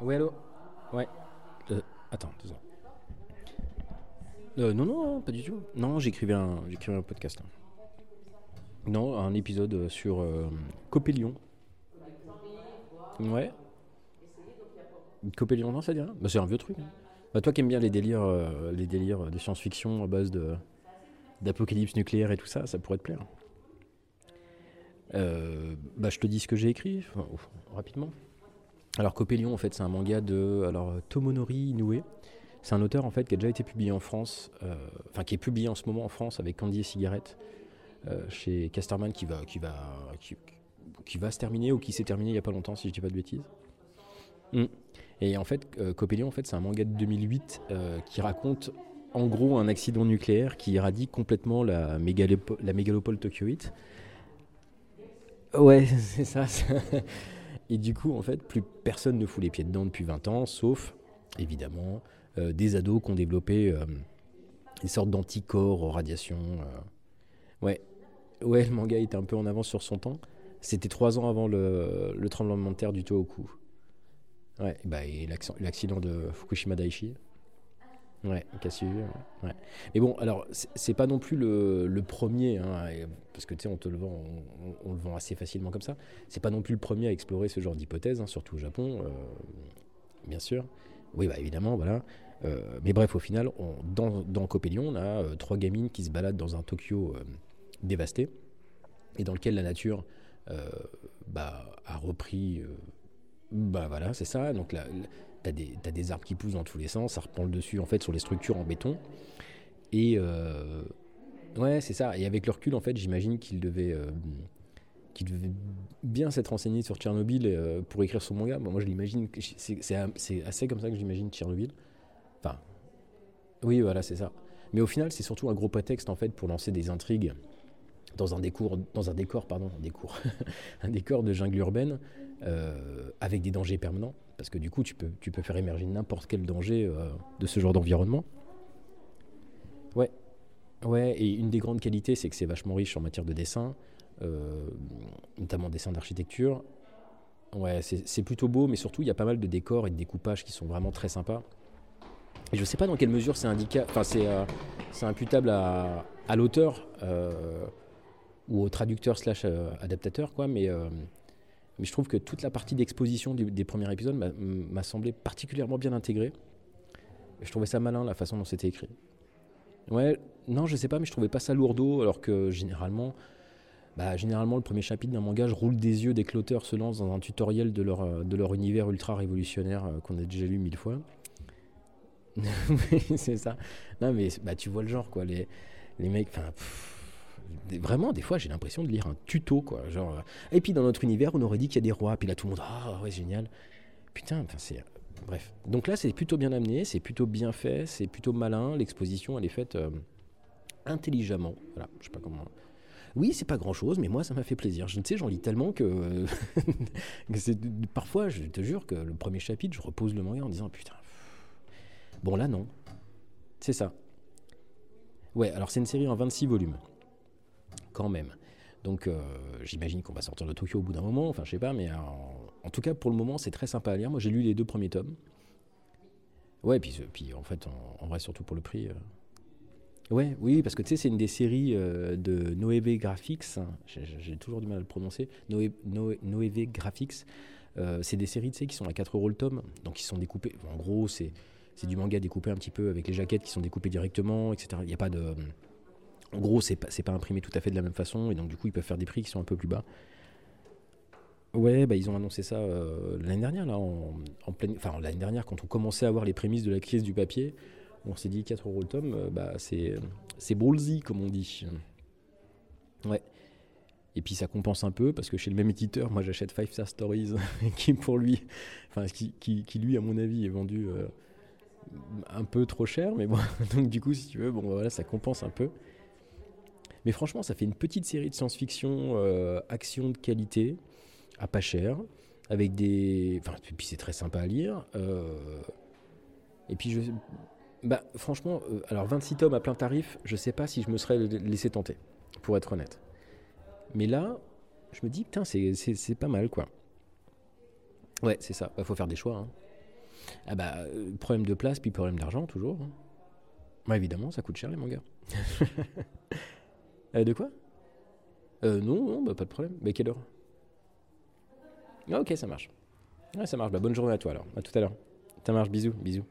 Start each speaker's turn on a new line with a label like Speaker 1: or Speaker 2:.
Speaker 1: Oui, allô? Ouais. Euh, attends, deux. Euh, non, non, pas du tout. Non, j'écrivais un, podcast. là. Non, un épisode euh, sur euh, Copélion. Ouais. Copélion, non, ça dit rien? Bah, C'est un vieux truc. hein. Bah, toi qui aimes bien les délires, les délires de science-fiction à base de, d'apocalypse nucléaire et tout ça, ça pourrait te plaire. Euh, bah, je te dis ce que j'ai écrit, enfin, rapidement. Alors Copélion, en fait, c'est un manga de alors, Tomonori Inoue. C'est un auteur en fait qui a déjà été publié en France, euh, enfin qui est publié en ce moment en France avec Candy et Cigarette euh, chez Casterman qui va, qui, va, qui, qui va se terminer ou qui s'est terminé il n'y a pas longtemps si je dis pas de bêtises. Mm. Et en fait, Copélion, en fait, c'est un manga de 2008 euh, qui raconte en gros un accident nucléaire qui éradique complètement la, mégalopo- la mégalopole tokyoïte. Ouais, c'est ça. Et du coup, en fait, plus personne ne fout les pieds dedans depuis 20 ans, sauf, évidemment, euh, des ados qui ont développé euh, des sortes d'anticorps aux radiations. euh. Ouais. ouais, le manga était un peu en avance sur son temps. C'était trois ans avant le, le tremblement de terre du Tohoku. Ouais, bah, et l'accident de Fukushima Daiichi. Ouais, suivi, ouais. Mais bon, alors, c'est pas non plus le, premier, hein, parce que tu sais, on te le vend, on, le vend assez facilement comme ça. C'est pas non plus le premier à explorer ce genre d'hypothèse, hein, surtout au Japon, euh, bien sûr. Oui, bah évidemment, voilà. Euh, mais bref, au final, dans, dans Copélion, on a euh, trois gamines qui se baladent dans un Tokyo dévasté, et dans lequel la nature bah, a repris. bah voilà, c'est ça. Donc là, t'as des, t'as des arbres qui poussent dans tous les sens, ça reprend le dessus en fait sur les structures en béton. Et euh, ouais, c'est ça. Et avec le recul, en fait, j'imagine qu'il devait, euh, devait bien s'être renseigné sur Tchernobyl euh, pour écrire son manga. Bon, moi, je l'imagine. C'est assez comme ça que j'imagine Tchernobyl. Enfin, oui, voilà, c'est ça. Mais au final, c'est surtout un gros prétexte en fait pour lancer des intrigues dans un décor, dans un décor, pardon, un un décor de jungle urbaine euh, avec des dangers permanents. Parce que du coup, tu peux, faire émerger n'importe quel danger euh, de ce genre d'environnement. Ouais, ouais. Et une des grandes qualités, c'est que c'est vachement riche en matière de dessin, euh, notamment dessin d'architecture. Ouais, c'est plutôt beau, mais surtout, il y a pas mal de décors et de découpages qui sont vraiment très sympas. Et je sais pas dans quelle mesure c'est enfin, euh, imputable à, à l'auteur ou au traducteur slash adaptateur, quoi, mais, mais je trouve que toute la partie d'exposition des premiers épisodes m'a- semblé particulièrement bien intégrée. Je trouvais ça malin la façon dont c'était écrit. Ouais, non, je sais pas, mais je trouvais pas ça lourdeau, alors que généralement, bah, généralement le premier chapitre d'un manga, je roule des yeux dès que l'auteur se lance dans un tutoriel de leur, euh, de leur univers ultra révolutionnaire euh, qu'on a déjà lu mille fois. C'est ça. Non, mais bah, tu vois le genre, quoi. Les, les mecs, vraiment, des fois, j'ai l'impression de lire un tuto, quoi. Genre, euh, et puis dans notre univers, on aurait dit qu'il y a des rois, puis là, tout le monde, ah ouais, génial. Putain, enfin, c'est. Bref. Donc là, c'est plutôt bien amené, c'est plutôt bien fait, c'est plutôt malin. L'exposition, elle est faite euh, intelligemment. Voilà, je sais pas comment. Oui, c'est pas grand chose, mais moi, ça m'a fait plaisir. Je ne sais, j'en lis tellement que. c'est- Parfois, je te jure que le premier chapitre, je repose le manga en disant putain. Bon, là, non. C'est ça. Ouais, alors c'est une série en 26 volumes. Même. Donc euh, j'imagine qu'on va sortir de Tokyo au bout d'un moment, enfin je sais pas, mais en, en tout cas pour le moment c'est très sympa à lire. Moi j'ai lu les deux premiers tomes. Ouais, puis, euh, en fait en, en surtout pour le prix. euh. Ouais, oui, parce que tu sais c'est une des séries euh, de Noeve Graphics, hein. j'ai toujours du mal à le prononcer, Noe, Noe- Noeve Graphics. Euh, c'est des séries tu sais, qui sont à 4 euros le tome, donc qui sont découpées. En gros, c'est du manga découpé un petit peu avec les jaquettes qui sont découpées directement, etc. Il n'y a pas de. En gros, c'est pas, pas imprimé tout à fait de la même façon, et donc du coup, ils peuvent faire des prix qui sont un peu plus bas. Ouais, bah, ils ont annoncé ça euh, l'année dernière. Enfin, l'année dernière, quand on commençait à voir les prémices de la crise du papier, on s'est dit 4 euros le tome, euh, bah, c'est, ballsy, comme on dit. Ouais. Et puis ça compense un peu parce que chez le même éditeur, moi j'achète Five Star Stories qui pour lui, enfin qui, lui à mon avis est vendu euh, un peu trop cher, mais bon, donc du coup si tu veux, bon voilà ça compense un peu. Mais franchement ça fait une petite série de science-fiction, euh, action de qualité, à pas cher, avec des, enfin et puis c'est très sympa à lire. euh, Et puis je, Bah, franchement, euh, alors 26 tomes à plein tarif, je sais pas si je me serais laissé tenter, pour être honnête. Mais là, je me dis, putain, c'est pas mal, quoi. Ouais, c'est ça. Il bah, faut faire des choix. Hein. Ah bah, problème de place, puis problème d'argent, toujours. Hein. Évidemment, ça coûte cher, les mangas. euh, de quoi? Euh, Non, bah, pas de problème. Mais quelle heure? Ah, Ok, ça marche. Ouais, ça marche. Bah, bonne journée à toi, alors. À tout à l'heure. Ça marche, bisous, bisous.